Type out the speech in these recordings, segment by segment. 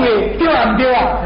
你跟我讲的对啊对啊？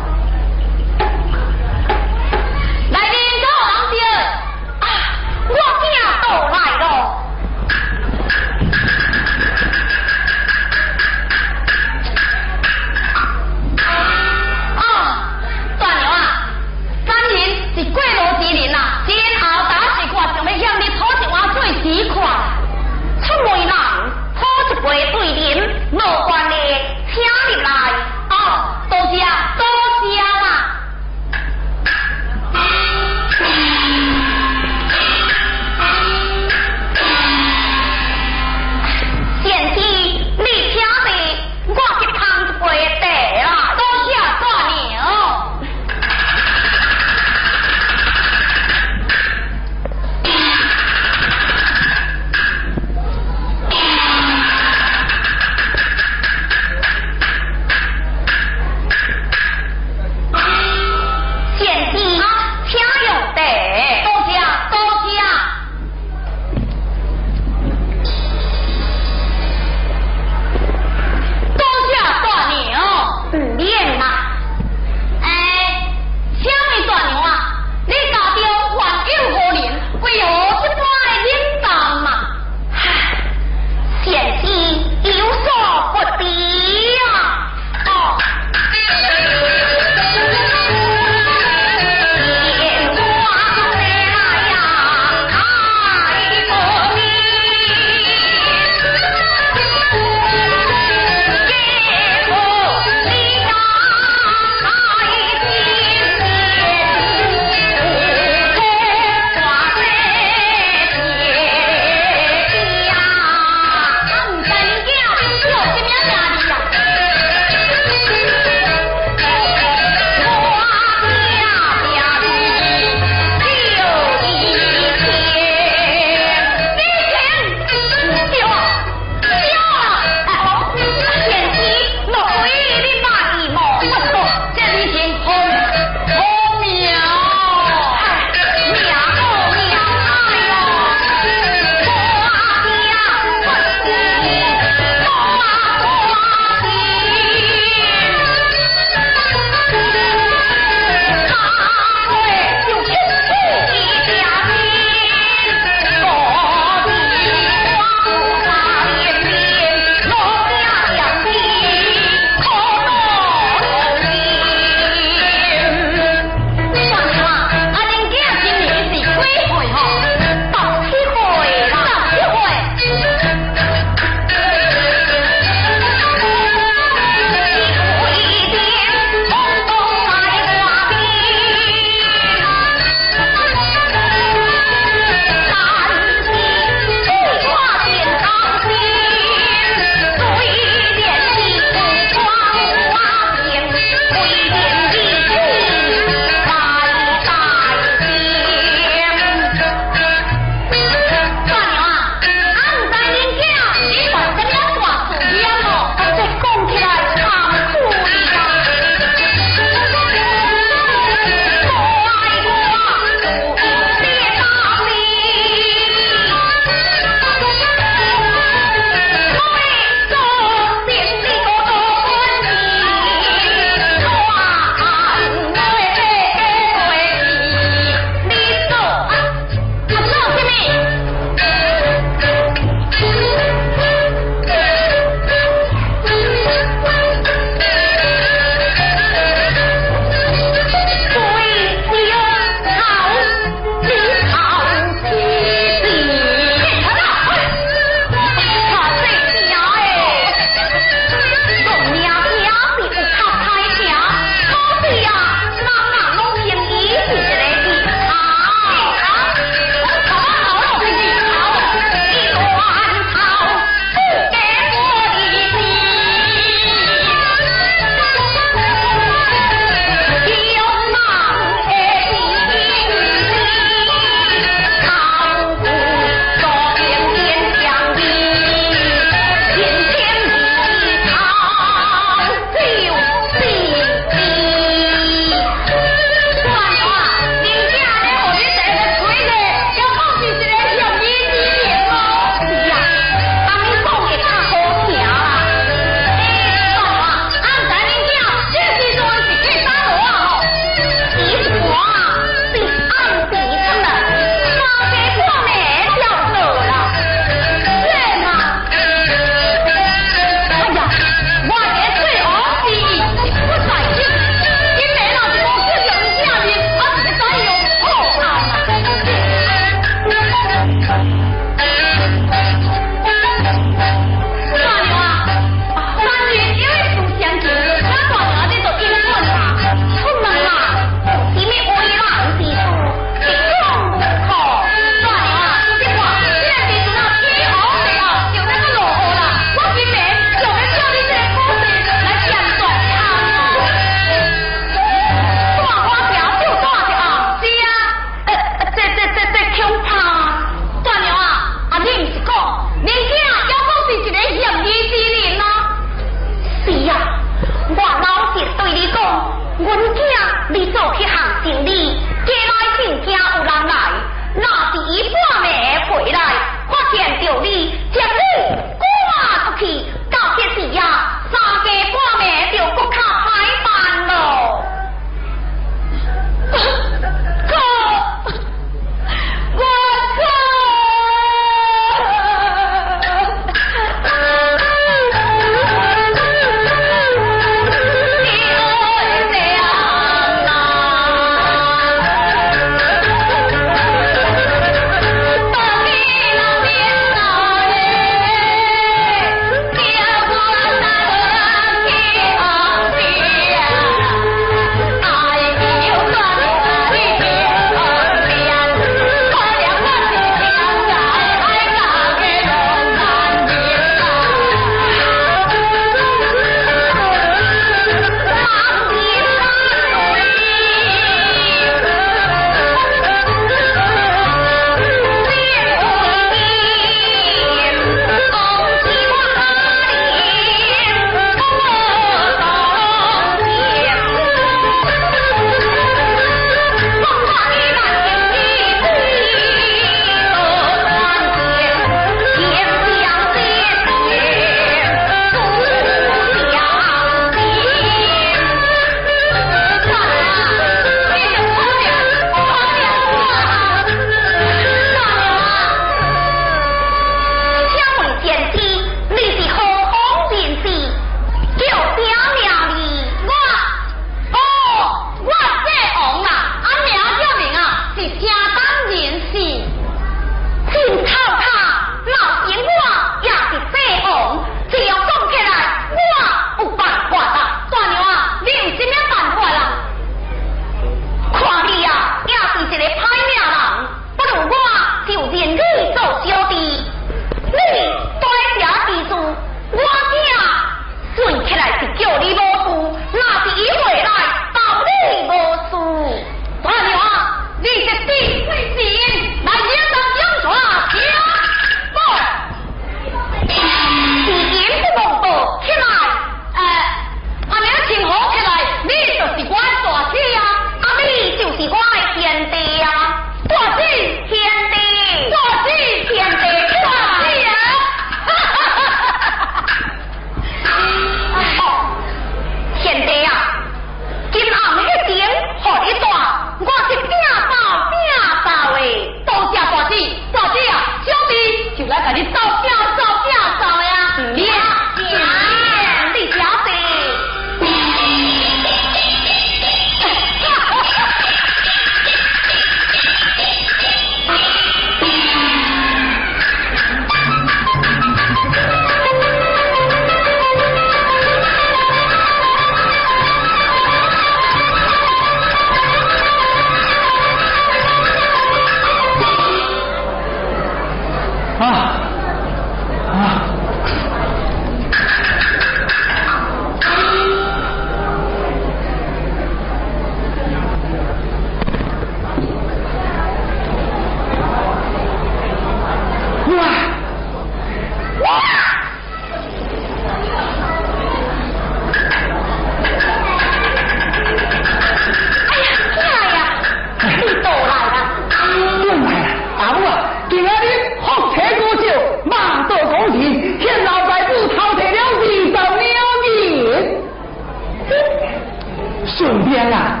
顺便啊，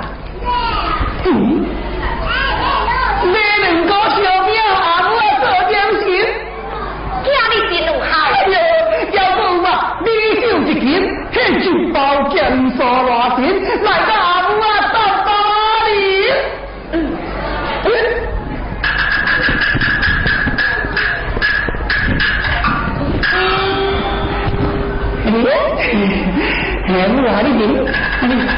嗯，你能够小命啊，做点心，家里真弄好。哎呦，要不嘛，一斤，那就包金沙罗钱来个。连 我的人，你。